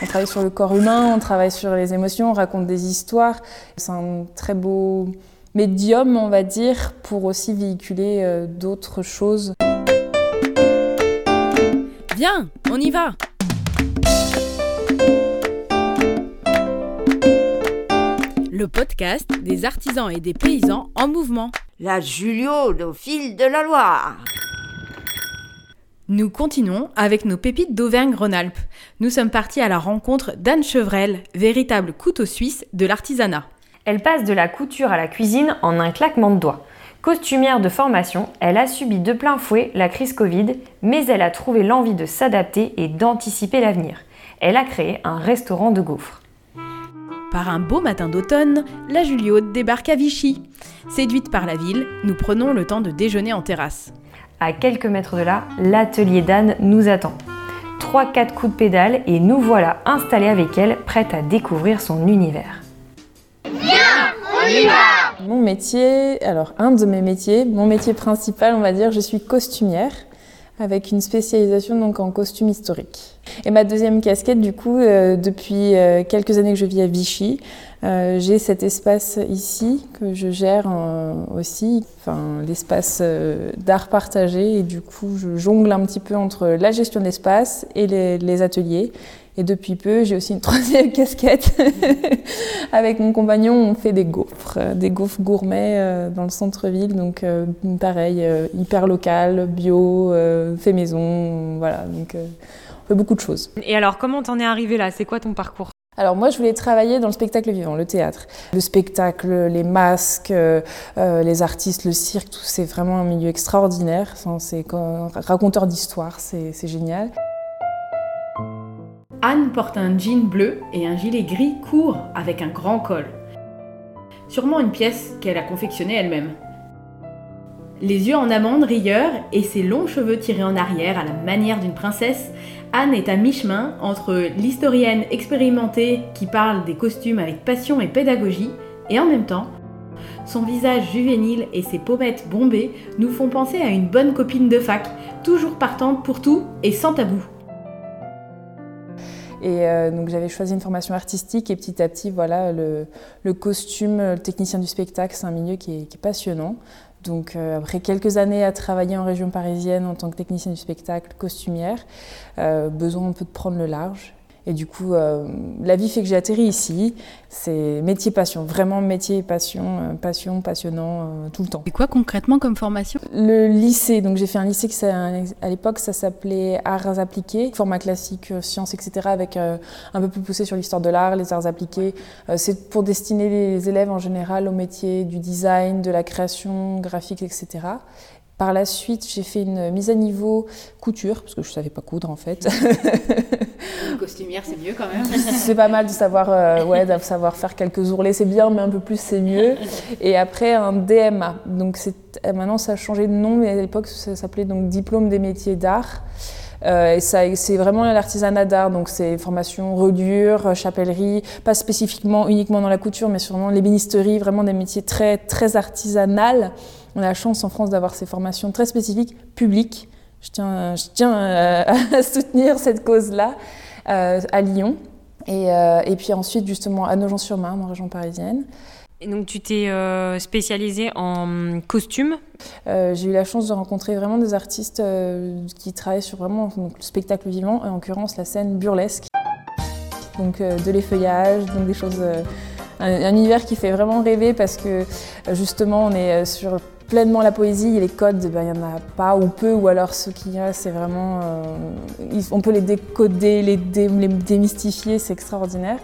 On travaille sur le corps humain, on travaille sur les émotions, on raconte des histoires. C'est un très beau médium, on va dire, pour aussi véhiculer euh, d'autres choses. Viens, on y va Le podcast des artisans et des paysans en mouvement. La Julio, au fil de la Loire. Nous continuons avec nos pépites d'Auvergne-Rhône-Alpes. Nous sommes partis à la rencontre d'Anne Chevrel, véritable couteau suisse de l'artisanat. Elle passe de la couture à la cuisine en un claquement de doigts. Costumière de formation, elle a subi de plein fouet la crise Covid, mais elle a trouvé l'envie de s'adapter et d'anticiper l'avenir. Elle a créé un restaurant de gaufres. Par un beau matin d'automne, la Juliaude débarque à Vichy. Séduite par la ville, nous prenons le temps de déjeuner en terrasse. À quelques mètres de là, l'atelier d'Anne nous attend. 3-4 coups de pédale et nous voilà installés avec elle, prête à découvrir son univers. Viens, on Mon métier, alors un de mes métiers, mon métier principal, on va dire, je suis costumière avec une spécialisation donc en costume historique. Et ma deuxième casquette, du coup, euh, depuis euh, quelques années que je vis à Vichy, euh, j'ai cet espace ici que je gère aussi, enfin l'espace d'art partagé, et du coup, je jongle un petit peu entre la gestion d'espace et les, les ateliers. Et depuis peu, j'ai aussi une troisième casquette. Avec mon compagnon, on fait des gaufres, euh, des gaufres gourmets euh, dans le centre-ville. Donc, euh, pareil, hyper local, bio, fait maison. Voilà, donc on fait beaucoup de choses. Et alors, comment t'en es arrivé là? C'est quoi ton parcours? Alors moi, je voulais travailler dans le spectacle vivant, le théâtre. Le spectacle, les masques, les artistes, le cirque, tout, c'est vraiment un milieu extraordinaire. C'est raconteur d'histoire, c'est génial. Anne porte un jean bleu et un gilet gris court avec un grand col. Sûrement une pièce qu'elle a confectionnée elle-même. Les yeux en amande rieurs et ses longs cheveux tirés en arrière à la manière d'une princesse, Anne est à mi-chemin entre l'historienne expérimentée qui parle des costumes avec passion et pédagogie, et en même temps, son visage juvénile et ses pommettes bombées nous font penser à une bonne copine de fac, toujours partante pour tout et sans tabou. Et euh, donc j'avais choisi une formation artistique et petit à petit, voilà, le, costume, le technicien du spectacle, c'est un milieu qui est, passionnant. Donc euh, après quelques années à travailler en région parisienne en tant que technicien du spectacle, costumière, euh, besoin un peu de prendre le large et du coup, euh, la vie fait que j'ai atterri ici. C'est métier passion, vraiment métier passion, euh, passion, passionnant euh, tout le temps. Et quoi concrètement comme formation? Le lycée, donc j'ai fait un lycée qui à l'époque ça s'appelait arts appliqués, format classique, sciences, etc. avec un peu plus poussé sur l'histoire de l'art, les arts appliqués. c'est pour destiner les élèves en général au métier du design, de la création graphique, etc. Par la suite, j'ai fait une mise à niveau couture, parce que je ne savais pas coudre en fait. Une costumière, c'est mieux quand même. c'est pas mal de savoir, euh, ouais, de savoir faire quelques ourlets, c'est bien, mais un peu plus, c'est mieux. Et après, un DMA. Donc euh, maintenant, ça a changé de nom, mais à l'époque, ça s'appelait donc Diplôme des métiers d'art. Euh, et ça, c'est vraiment l'artisanat d'art, donc c'est formation reliure, chapellerie, pas spécifiquement uniquement dans la couture, mais sûrement l'ébénisterie, vraiment des métiers très, très artisanales. On a la chance en France d'avoir ces formations très spécifiques, publiques. Je tiens, je tiens euh, à soutenir cette cause-là euh, à Lyon. Et, euh, et, puis ensuite, justement, à Nogent-sur-Marne, en région parisienne. Et donc, tu t'es spécialisée en costume? J'ai eu la chance de rencontrer vraiment des artistes qui travaillent sur vraiment le spectacle vivant, en l'occurrence la scène burlesque. Donc, de l'effeuillage, donc des choses. Un, un, univers qui fait vraiment rêver parce que justement, on est sur pleinement la poésie et les codes, ben, il n'y en a pas ou peu, ou alors ceux qu'il y a, c'est vraiment. Euh, on peut les décoder, les, démystifier, c'est extraordinaire.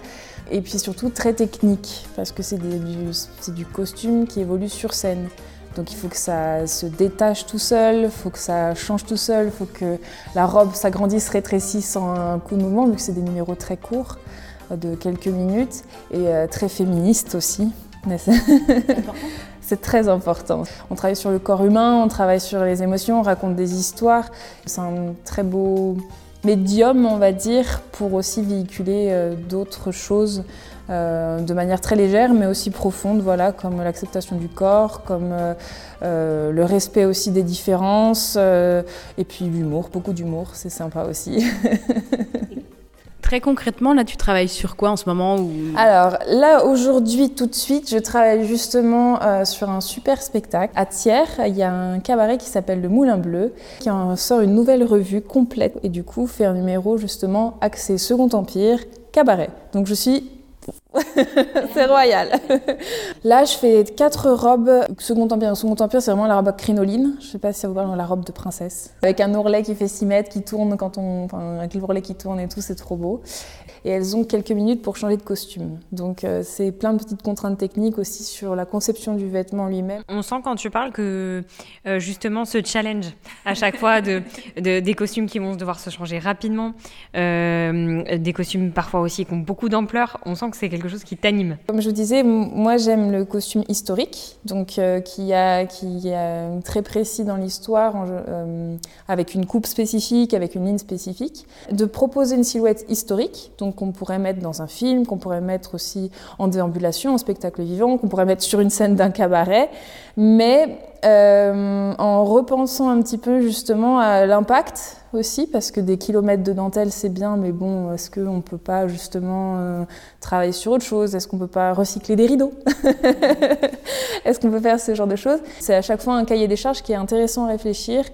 Et puis surtout très technique, parce que c'est du, costume qui évolue sur scène. Donc il faut que ça se détache tout seul, il faut que ça change tout seul, il faut que la robe s'agrandisse, rétrécisse en un coup de mouvement, vu que c'est des numéros très courts, euh, de quelques minutes, et euh, très féministes aussi. C'est très important. On travaille sur le corps humain, on travaille sur les émotions, on raconte des histoires. C'est un très beau médium, on va dire, pour aussi véhiculer euh, d'autres choses euh, de manière très légère, mais aussi profonde, voilà, comme l'acceptation du corps, comme euh, le respect aussi des différences, et puis l'humour, beaucoup d'humour, c'est sympa aussi. Très concrètement, là, tu travailles sur quoi en ce moment. Alors là, aujourd'hui, tout de suite, je travaille justement euh, sur un super spectacle. À Thiers, il y a un cabaret qui s'appelle Le Moulin Bleu, qui en sort une nouvelle revue complète et du coup fait un numéro justement axé Second Empire, cabaret. Donc je suis c'est royal. Là, je fais quatre robes Second Empire. Second Empire, c'est vraiment la robe crinoline. Je sais pas si ça vous parle, la robe de princesse. Avec un ourlet qui fait 6 mètres, qui tourne quand on. Enfin, avec l'ourlet qui tourne et tout, c'est trop beau et elles ont quelques minutes pour changer de costume. Donc euh, c'est plein de petites contraintes techniques aussi sur la conception du vêtement lui-même. On sent quand tu parles que euh, justement ce challenge à chaque fois de, des costumes qui vont devoir se changer rapidement, euh, des costumes parfois aussi qui ont beaucoup d'ampleur, on sent que c'est quelque chose qui t'anime. Comme je vous disais, moi j'aime le costume historique, donc qui, a, qui est très précis dans l'histoire, avec une coupe spécifique, avec une ligne spécifique, de proposer une silhouette historique, donc qu'on pourrait mettre dans un film, qu'on pourrait mettre aussi en déambulation, en spectacle vivant, qu'on pourrait mettre sur une scène d'un cabaret, mais euh, en repensant un petit peu justement à l'impact aussi, parce que des kilomètres de dentelle c'est bien, mais bon, est-ce qu'on ne peut pas justement euh, travailler sur autre chose? Est-ce qu'on ne peut pas recycler des rideaux? Est-ce qu'on peut faire ce genre de choses? C'est à chaque fois un cahier des charges qui est intéressant à réfléchir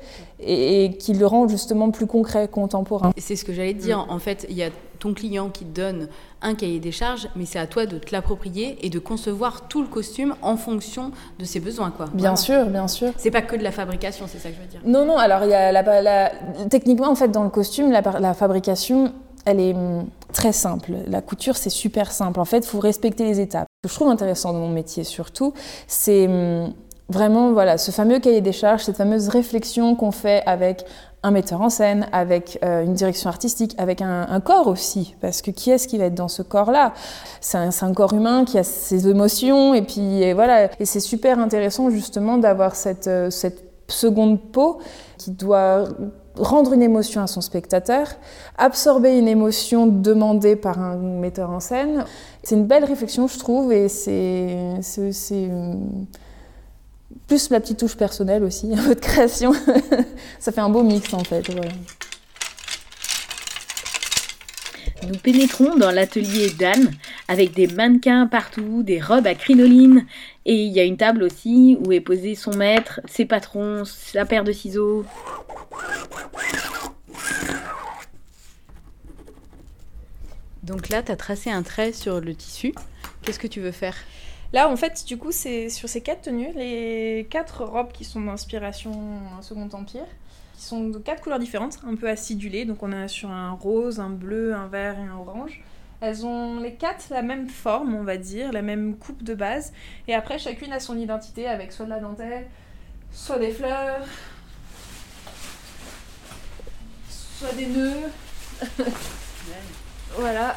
et, qui le rend justement plus concret, contemporain. C'est ce que j'allais dire. En fait, il y a ton client qui te donne un cahier des charges, mais c'est à toi de te l'approprier et de concevoir tout le costume en fonction de ses besoins. Quoi. Bien sûr, bien sûr. C'est pas que de la fabrication, c'est ça que je veux dire. Non, non, alors il y a la, techniquement, en fait, dans le costume, la, la fabrication, elle est hum, très simple. La couture, c'est super simple. En fait, il faut respecter les étapes. Ce que je trouve intéressant dans mon métier, surtout, c'est hum, vraiment voilà, ce fameux cahier des charges, cette fameuse réflexion qu'on fait avec un metteur en scène, avec euh, une direction artistique, avec un, corps aussi, parce que qui est-ce qui va être dans ce corps-là? C'est un, corps humain qui a ses émotions, et puis voilà. Et c'est super intéressant justement d'avoir cette, euh, cette seconde peau qui doit rendre une émotion à son spectateur, absorber une émotion demandée par un metteur en scène. C'est une belle réflexion, je trouve, et c'est plus la petite touche personnelle aussi, un peu de création. ça fait un beau mix en fait. Nous pénétrons dans l'atelier d'Anne avec des mannequins partout, des robes à crinoline et il y a une table aussi où est posé son maître, ses patrons, sa paire de ciseaux. Donc là, tu as tracé un trait sur le tissu. Qu'est-ce que tu veux faire? Là, en fait, du coup, c'est sur ces quatre tenues, les quatre robes qui sont d'inspiration Second Empire, qui sont de quatre couleurs différentes, un peu acidulées. Donc, on a sur un rose, un bleu, un vert et un orange. Elles ont les quatre la même forme, on va dire, la même coupe de base. Et après, chacune a son identité avec soit de la dentelle, soit des fleurs, soit des nœuds. voilà.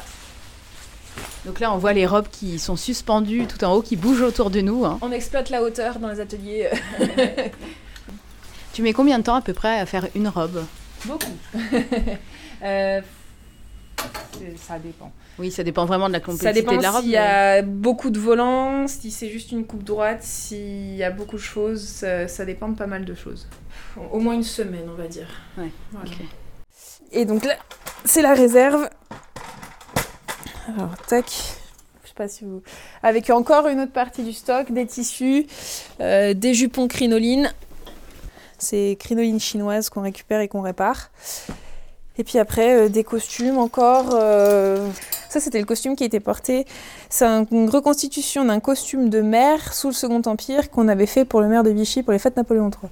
Donc là, on voit les robes qui sont suspendues tout en haut, qui bougent autour de nous. Hein. On exploite la hauteur dans les ateliers. tu mets combien de temps à peu près à faire une robe? Beaucoup. Euh, ça dépend. Oui, ça dépend vraiment de la complexité de la robe. S'il y a beaucoup de volants, si c'est juste une coupe droite, s'il y a beaucoup de choses, ça, dépend de pas mal de choses. Au moins une semaine, on va dire. Ouais. Et donc là, c'est la réserve. Alors, tac. Je sais pas si vous. Avec encore une autre partie du stock, des tissus, euh, des jupons crinoline. C'est crinoline chinoise qu'on récupère et qu'on répare. Et puis après, euh, des costumes encore. Euh, ça, c'était le costume qui été porté. C'est une reconstitution d'un costume de maire sous le Second Empire qu'on avait fait pour le maire de Vichy pour les fêtes Napoléon III.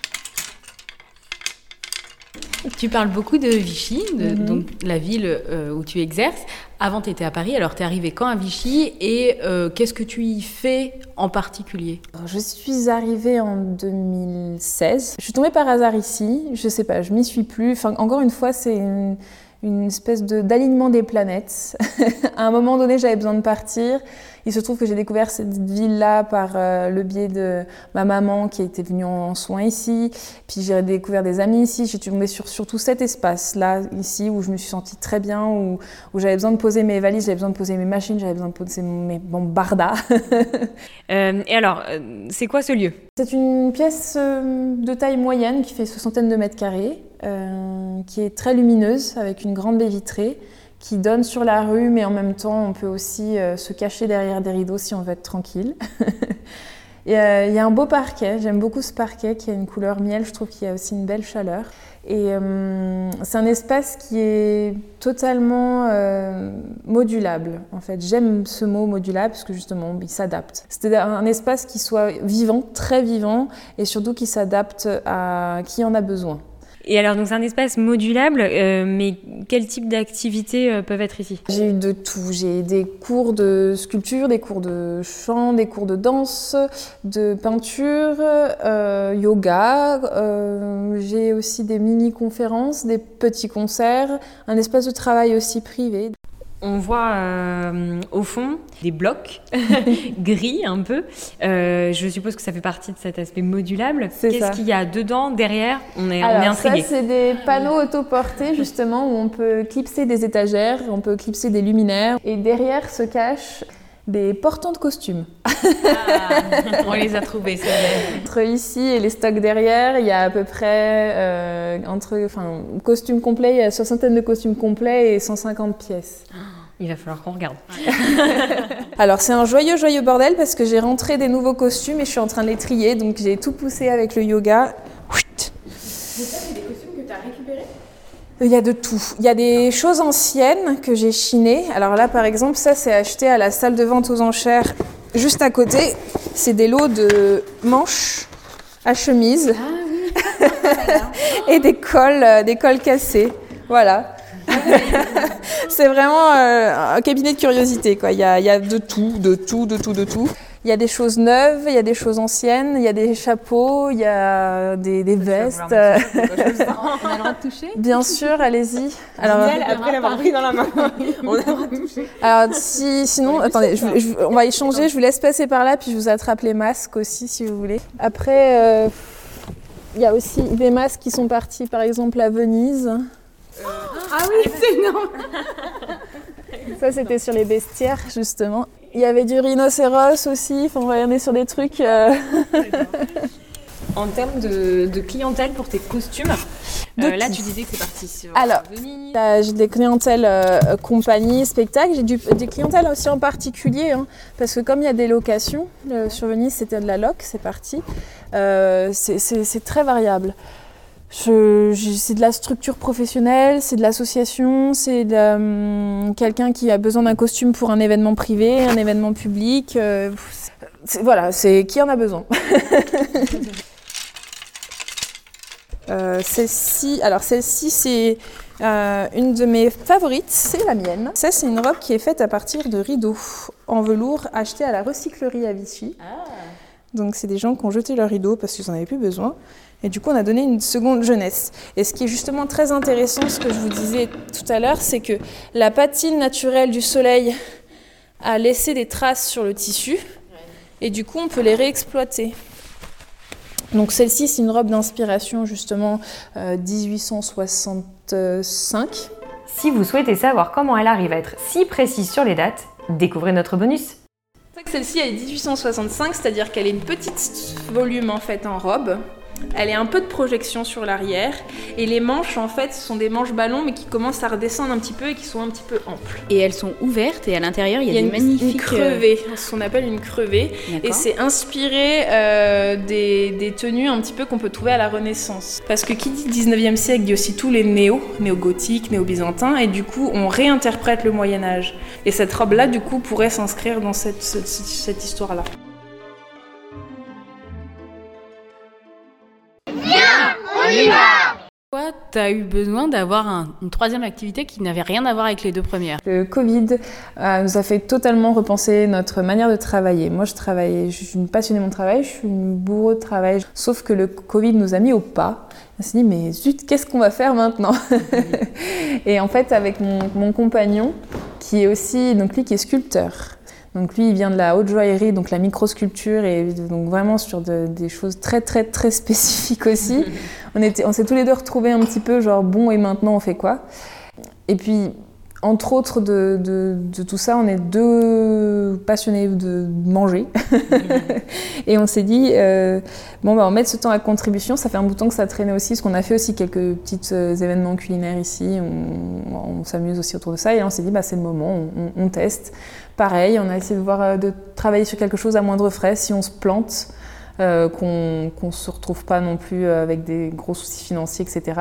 Tu parles beaucoup de Vichy, de, mhm. donc la ville où tu exerces. Avant, tu étais à Paris, alors tu es arrivé quand à Vichy et euh, qu'est-ce que tu y fais en particulier? Je suis arrivée en 2016. Je suis tombée par hasard ici, je sais pas, je m'y suis plus. Enfin, encore une fois, c'est une, une espèce d'alignement des planètes. à un moment donné, j'avais besoin de partir. Il se trouve que j'ai découvert cette ville-là par euh, le biais de ma maman qui était venue en soins ici. Puis j'ai découvert des amis ici. J'ai tombé sur surtout cet espace-là, ici, où je me suis sentie très bien, où, où j'avais besoin de poser mes valises, j'avais besoin de poser mes machines, j'avais besoin de poser mes, mon barda. Euh, et alors, euh, c'est quoi ce lieu? C'est une pièce de taille moyenne qui fait soixantaine de mètres carrés, qui est très lumineuse, avec une grande baie vitrée qui donne sur la rue, mais en même temps, on peut aussi euh, se cacher derrière des rideaux si on veut être tranquille. Il y a un beau parquet, j'aime beaucoup ce parquet qui a une couleur miel, je trouve qu'il y a aussi une belle chaleur. Et euh, c'est un espace qui est totalement euh, modulable. En fait, j'aime ce mot modulable parce que justement, il s'adapte. C'est un espace qui soit vivant, très vivant, et surtout qui s'adapte à qui en a besoin. Et alors, donc c'est un espace modulable, euh, mais quel type d'activités euh, peuvent être ici? J'ai eu de tout. J'ai des cours de sculpture, des cours de chant, des cours de danse, de peinture, euh, yoga. J'ai aussi des mini-conférences, des petits concerts, un espace de travail aussi privé. On voit euh, au fond des blocs gris un peu. Euh, je suppose que ça fait partie de cet aspect modulable. Qu'est-ce qu'il y a dedans, derrière On est, Alors, Ça, c'est des panneaux autoportés justement où on peut clipser des étagères, on peut clipser des luminaires. Et derrière se cachent des portants de costumes. Ah, on les a trouvés, c'est vrai. Entre ici et les stocks derrière, il y a à peu près, euh, entre, enfin, costumes complets, il y a soixantaine de costumes complets et 150 pièces. Il va falloir qu'on regarde. Alors c'est un joyeux, joyeux bordel parce que j'ai rentré des nouveaux costumes et je suis en train de les trier, donc j'ai tout poussé avec le yoga. C'est des costumes que tu as récupérés il y a de tout. Il y a des choses anciennes que j'ai chinées. Alors là, par exemple, ça, c'est acheté à la salle de vente aux enchères juste à côté. C'est des lots de manches à chemise ah, oui. et des cols, euh, des cols cassés. Voilà. c'est vraiment euh, un cabinet de curiosité. Quoi. Il, y a, il y a de tout, de tout, de tout, de tout. Il y a des choses neuves, il y a des choses anciennes, il y a des chapeaux, il y a des, des vestes. On a le droit de toucher Bien sûr, allez-y. Alors, après l'avoir pris dans la main, on a le droit de toucher. Alors, si, sinon, attendez, je, on va échanger, je vous laisse passer par là, puis je vous attrape les masques aussi, si vous voulez. Après, euh, il y a aussi des masques qui sont partis, par exemple, à Venise. Euh, ah oui, c'est énorme Ça, c'était sur les bestiaires, justement. Il y avait du rhinocéros aussi. Enfin, on est sur des trucs. Euh, en termes de, clientèle pour tes costumes, euh, là tu disais que c'est parti sur Alors, j'ai des clientèles euh, compagnie, spectacle. J'ai des clientèles aussi en particulier, hein, parce que comme il y a des locations, sur Venise c'était de la loc, c'est parti. c'est très variable c'est de la structure professionnelle, c'est de l'association, c'est hum, quelqu'un qui a besoin d'un costume pour un événement privé, un événement public. Euh, voilà, c'est qui en a besoin. Euh, celle-ci, alors celle-ci c'est euh, une de mes favorites, c'est la mienne. Ça c'est une robe qui est faite à partir de rideaux en velours achetés à la recyclerie à Vichy. Ah. Donc c'est des gens qui ont jeté leurs rideaux parce qu'ils n'en avaient plus besoin. Et du coup, on a donné une seconde jeunesse. Et ce qui est justement très intéressant, ce que je vous disais tout à l'heure, c'est que la patine naturelle du soleil a laissé des traces sur le tissu. Et du coup, on peut les réexploiter. Donc celle-ci, c'est une robe d'inspiration justement 1865. Euh, si vous souhaitez savoir comment elle arrive à être si précise sur les dates, découvrez notre bonus. Celle-ci, elle est 1865, c'est-à-dire qu'elle est une petite volume en fait en robe. Elle est un peu de projection sur l'arrière et les manches en fait ce sont des manches ballons mais qui commencent à redescendre un petit peu et qui sont un petit peu amples. Et elles sont ouvertes et à l'intérieur il y a, des une, magnifiques une crevée, ce qu'on appelle une crevée et c'est inspiré euh, des, tenues un petit peu qu'on peut trouver à la Renaissance. Parce que qui dit 19e siècle dit aussi tous les néo, néo-gothiques, néo-byzantins et du coup on réinterprète le Moyen Âge. Et cette robe là du coup pourrait s'inscrire dans cette, cette histoire là. Pourquoi tu as eu besoin d'avoir une troisième activité qui n'avait rien à voir avec les deux premières? Le Covid euh, nous a fait totalement repenser notre manière de travailler. Moi, je travaille, je suis une passionnée de mon travail, je suis une bourreau de travail. Sauf que le Covid nous a mis au pas. On s'est dit, mais zut, qu'est-ce qu'on va faire maintenant? Et en fait, avec mon, mon compagnon, qui est aussi, donc lui qui est sculpteur, donc lui, il vient de la haute joaillerie, donc la microsculpture, et donc vraiment sur des choses très très très spécifiques aussi. on, était, on s'est tous les deux retrouvés un petit peu genre bon et maintenant on fait quoi? Et puis Entre autres de, de, de, tout ça, on est deux passionnés de manger. et on s'est dit, euh, bon, bah, on met ce temps à contribution. Ça fait un bout de temps que ça traînait aussi, parce qu'on a fait aussi quelques petits euh, événements culinaires ici. On, on s'amuse aussi autour de ça. Et là, on s'est dit, bah, c'est le moment, on, on, teste. Pareil, on a essayé de, voir, euh, de travailler sur quelque chose à moindre frais. Si on se plante, euh, qu'on ne se retrouve pas non plus avec des gros soucis financiers, etc.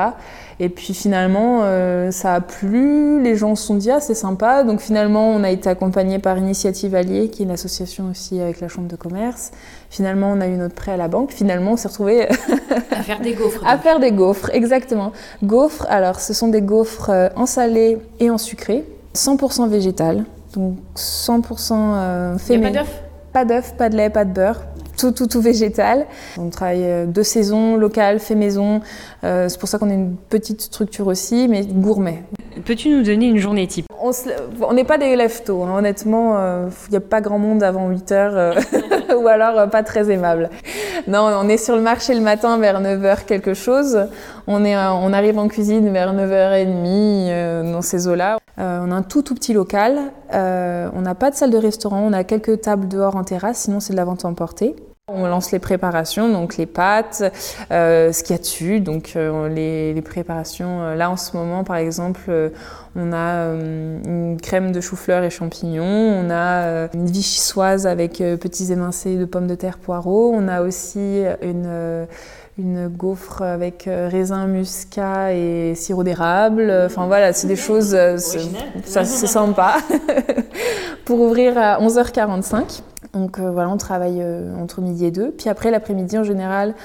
Et puis finalement, euh, ça a plu, les gens se sont dit ah c'est sympa. Donc finalement, on a été accompagné par Initiative Allier, qui est une association aussi avec la Chambre de commerce. Finalement, on a eu notre prêt à la banque. Finalement, on s'est retrouvé à faire des gaufres. à faire des gaufres, exactement. Gaufres, alors ce sont des gaufres euh, en salé et en sucré, 100% végétal, donc 100% fait. Il n'y a pas d'œuf? Pas d'œuf, pas de lait, pas de beurre, tout, tout, tout végétal. On travaille euh, de saison, local, fait maison. Euh, c'est pour ça qu'on est une petite structure aussi, mais gourmet. Peux-tu nous donner une journée type? On n'est pas des élèves tôt, hein. honnêtement. Il euh, n'y a pas grand monde avant 8 heures, euh, ou alors euh, pas très aimable. Non, on est sur le marché le matin vers 9h quelque chose. On, est, on arrive en cuisine vers 9h30 dans ces eaux-là. on a un tout tout petit local. on n'a pas de salle de restaurant. On a quelques tables dehors en terrasse, sinon c'est de la vente emportée. On lance les préparations, donc les pâtes, euh, ce qu'il y a dessus, donc euh, les, les, préparations. Euh, là en ce moment, par exemple, euh, on a une crème de chou-fleur et champignons, on a une vichysoise avec petits émincés de pommes de terre poireaux, on a aussi une une gaufre avec raisin muscat et sirop d'érable. Enfin voilà, c'est des choses, ça se sent pas. Pour ouvrir à 11h45. Donc euh, voilà, on travaille euh, entre midi et deux. Puis après, l'après-midi, en général,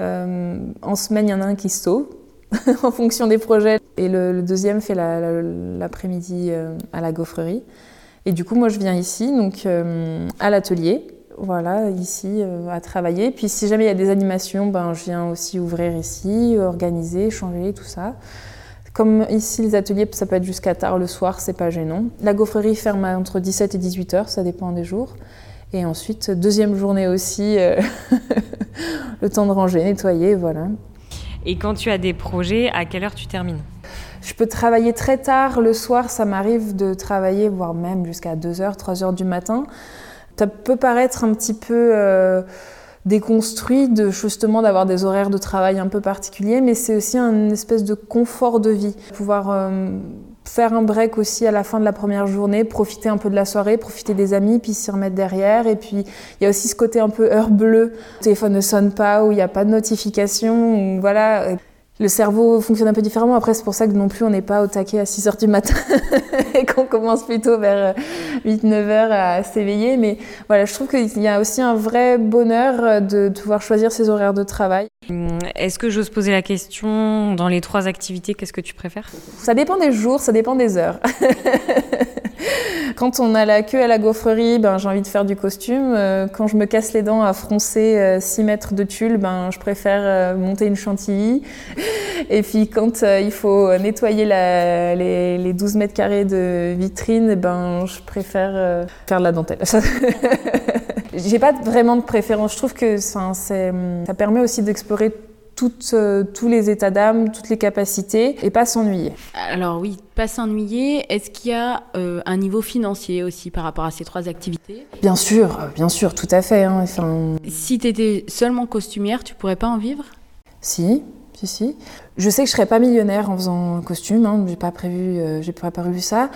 euh, en semaine, il y en a un qui sauve en fonction des projets. Et le, le deuxième fait l'après-midi à la gaufrerie. Et du coup, moi, je viens ici, donc à l'atelier, voilà, ici, à travailler. Puis si jamais il y a des animations, ben, je viens aussi ouvrir ici, organiser, changer, tout ça. Comme ici, les ateliers, ça peut être jusqu'à tard le soir, c'est pas gênant. La gaufrerie ferme entre 17 et 18 heures, ça dépend des jours. Et ensuite, deuxième journée aussi, euh, le temps de ranger, nettoyer, voilà. Et quand tu as des projets, à quelle heure tu termines? Je peux travailler très tard. Le soir, ça m'arrive de travailler, voire même jusqu'à 2h, 3h du matin. Ça peut paraître un petit peu euh, déconstruit de justement d'avoir des horaires de travail un peu particuliers, mais c'est aussi un espèce de confort de vie. Pouvoir euh, faire un break aussi à la fin de la première journée, profiter un peu de la soirée, profiter des amis, puis s'y remettre derrière. Et puis il y a aussi ce côté un peu heure bleue, le téléphone ne sonne pas, où il n'y a pas de notification, voilà le cerveau fonctionne un peu différemment. Après, c'est pour ça que non plus on n'est pas au taquet à 6 heures du matin et qu'on commence plutôt vers 8-9 heures à s'éveiller. Mais voilà, je trouve qu'il y a aussi un vrai bonheur de pouvoir choisir ses horaires de travail. Hum, est-ce que j'ose poser la question dans les trois activités, qu'est-ce que tu préfères? Ça dépend des jours, ça dépend des heures. Quand on a la queue à la gaufrerie, ben, j'ai envie de faire du costume. Euh, quand je me casse les dents à froncer 6 euh, mètres de tulle, ben, je préfère euh, monter une chantilly. Et puis quand il faut nettoyer les, les, 12 mètres carrés de vitrine, ben, je préfère faire de la dentelle. j'ai pas vraiment de préférence. Je trouve que ça permet aussi d'explorer toutes, euh, tous les états d'âme, toutes les capacités et pas s'ennuyer. Alors oui, pas s'ennuyer. Est-ce qu'il y a euh, un niveau financier aussi par rapport à ces trois activités? Bien sûr, bien sûr, tout à fait. Hein. Enfin... Si tu étais seulement costumière, tu pourrais pas en vivre? Si, si, si. Je sais que je serais pas millionnaire en faisant un costume, hein, j'ai pas prévu, euh, j'ai pas prévu ça.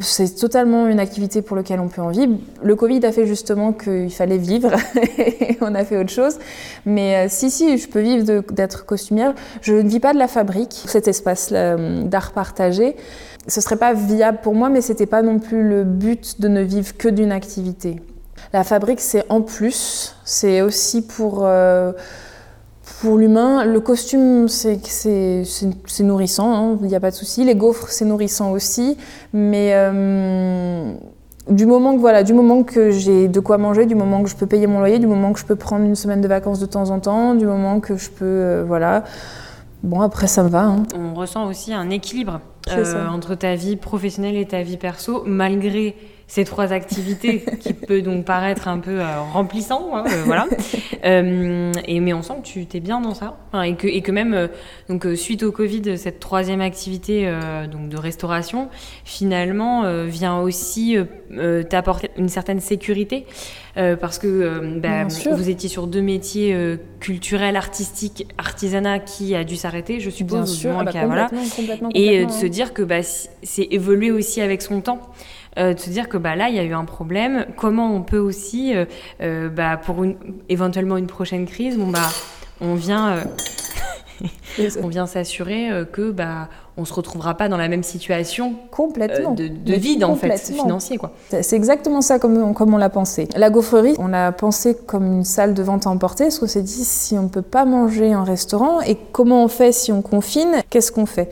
C'est totalement une activité pour laquelle on peut en vivre. Le Covid a fait justement qu'il fallait vivre, et on a fait autre chose. Mais euh, si, si, je peux vivre d'être costumière. Je ne vis pas de la fabrique, cet espace d'art partagé. Ce serait pas viable pour moi, mais c'était pas non plus le but de ne vivre que d'une activité. La fabrique, c'est en plus, c'est aussi pour euh, pour l'humain, le costume, c'est nourrissant, hein, il n'y a pas de souci. Les gaufres, c'est nourrissant aussi. Mais euh, du, moment que, voilà, du moment que j'ai de quoi manger, du moment que je peux payer mon loyer, du moment que je peux prendre une semaine de vacances de temps en temps, du moment que je peux. Euh, voilà. Bon, après, ça me va. Hein. On ressent aussi un équilibre euh, entre ta vie professionnelle et ta vie perso, malgré ces trois activités qui peut donc paraître un peu euh, remplissant, hein, euh, voilà. Euh, et mais on sent que tu t'es bien dans ça, et que et que même euh, donc euh, suite au Covid, cette troisième activité euh, donc de restauration finalement vient aussi t'apporter une certaine sécurité euh, parce que euh, bah, vous étiez sur deux métiers euh, culturels, artistiques, artisanat qui a dû s'arrêter, je suppose, Bien sûr, ah bah, voilà. complètement, complètement, Et euh, de se dire que bah, c'est évolué aussi avec son temps. De se dire que bah, là, il y a eu un problème. Comment on peut aussi, bah, pour une, éventuellement une prochaine crise, bon, bah, on vient, on vient s'assurer que bah, on se retrouvera pas dans la même situation euh, Complètement. de, vide en fait financier quoi. C'est c'est exactement ça comme on, comme on l'a pensé. La gaufrerie, on l'a pensé comme une salle de vente à emporter, parce qu'on s'est dit si on ne peut pas manger en restaurant, et comment on fait si on confine, qu'est-ce qu'on fait?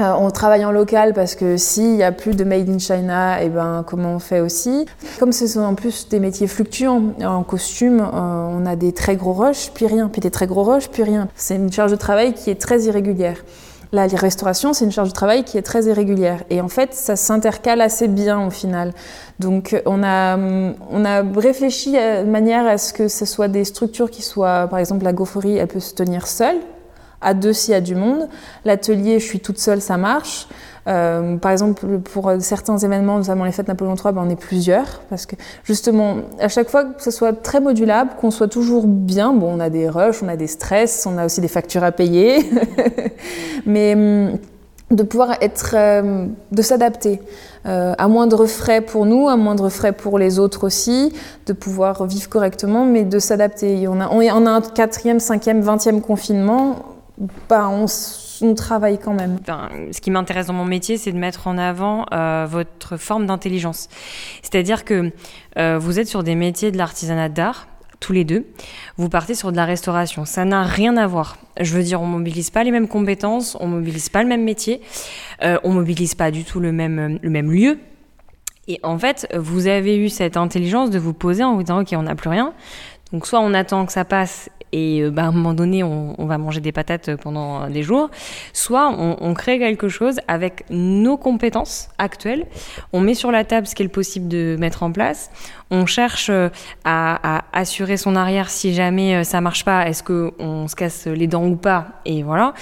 Euh, on travaille en local parce que s'il n'y a plus de made in China, et ben comment on fait aussi? Comme ce sont en plus des métiers fluctuants, en costume, euh, on a des très gros rushs, puis rien, puis des très gros rushs, puis rien. C'est une charge de travail qui est très irrégulière. La restauration, c'est une charge de travail qui est très irrégulière. Et en fait, ça s'intercale assez bien au final. Donc, on a, on a réfléchi de manière à ce que ce soit des structures qui soient, par exemple, la gaufrerie, elle peut se tenir seule. À deux, s'il y a du monde. L'atelier, je suis toute seule, ça marche. Euh, par exemple, pour certains événements, notamment les fêtes Napoléon III, ben, on est plusieurs. Parce que justement, à chaque fois que ce soit très modulable, qu'on soit toujours bien, bon, on a des rushs, on a des stress, on a aussi des factures à payer. Mais hum, de pouvoir être, euh, de s'adapter euh, à moindre frais pour nous, à moindre frais pour les autres aussi, de pouvoir vivre correctement, mais de s'adapter. On on a un quatrième, cinquième, vingtième confinement, bah, on, travaille quand même. Ce qui m'intéresse dans mon métier, c'est de mettre en avant euh, votre forme d'intelligence. C'est-à-dire que euh, vous êtes sur des métiers de l'artisanat d'art, tous les deux. Vous partez sur de la restauration. Ça n'a rien à voir. Je veux dire, on mobilise pas les mêmes compétences, on mobilise pas le même métier, euh, on mobilise pas du tout le même, le même lieu. Et en fait, vous avez eu cette intelligence de vous poser en vous disant, OK, on n'a plus rien. Donc soit on attend que ça passe et euh, bah, à un moment donné, on, va manger des patates pendant des jours, soit on, crée quelque chose avec nos compétences actuelles, on met sur la table ce qu'il est possible de mettre en place, on cherche euh, à, assurer son arrière si jamais euh, ça marche pas, est-ce qu'on se casse les dents ou pas, et voilà.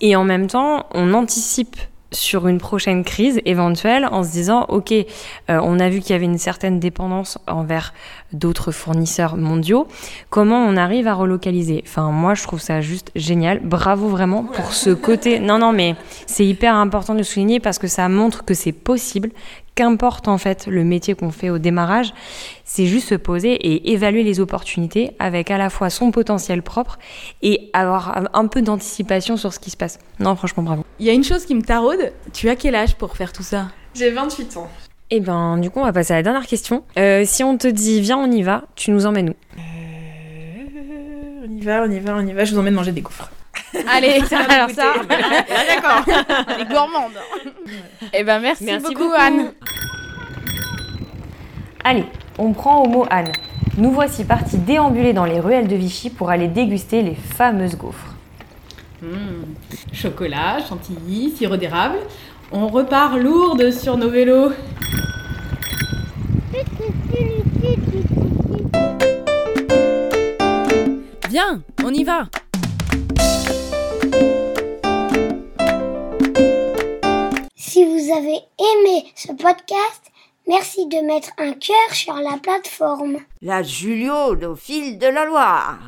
Et en même temps, on anticipe sur une prochaine crise éventuelle en se disant ok euh, on a vu qu'il y avait une certaine dépendance envers d'autres fournisseurs mondiaux comment on arrive à relocaliser? Enfin moi je trouve ça juste génial. Bravo vraiment pour ce côté. Non non mais c'est hyper important de le souligner parce que ça montre que c'est possible. Qu'importe en fait le métier qu'on fait au démarrage c'est juste se poser et évaluer les opportunités avec à la fois son potentiel propre et avoir un peu d'anticipation sur ce qui se passe. Non franchement bravo. Il y a une chose qui me taraude. Tu as quel âge pour faire tout ça? J'ai 28 ans. Eh ben, du coup, on va passer à la dernière question. Euh, si on te dit viens, on y va, tu nous emmènes où? On y va, on y va, on y va, je vous emmène manger des gaufres. Allez, ça va Alors ça- Ah, d'accord. Elle est gourmande. Eh ben merci, beaucoup, Anne. Allez, on prend au mot Anne. Nous voici partis déambuler dans les ruelles de Vichy pour aller déguster les fameuses gaufres. Hmm. Chocolat, chantilly, sirop d'érable. On repart lourde sur nos vélos. Viens, on y va. Si vous avez aimé ce podcast, merci de mettre un cœur sur la plateforme. La Julio au fil de la Loire.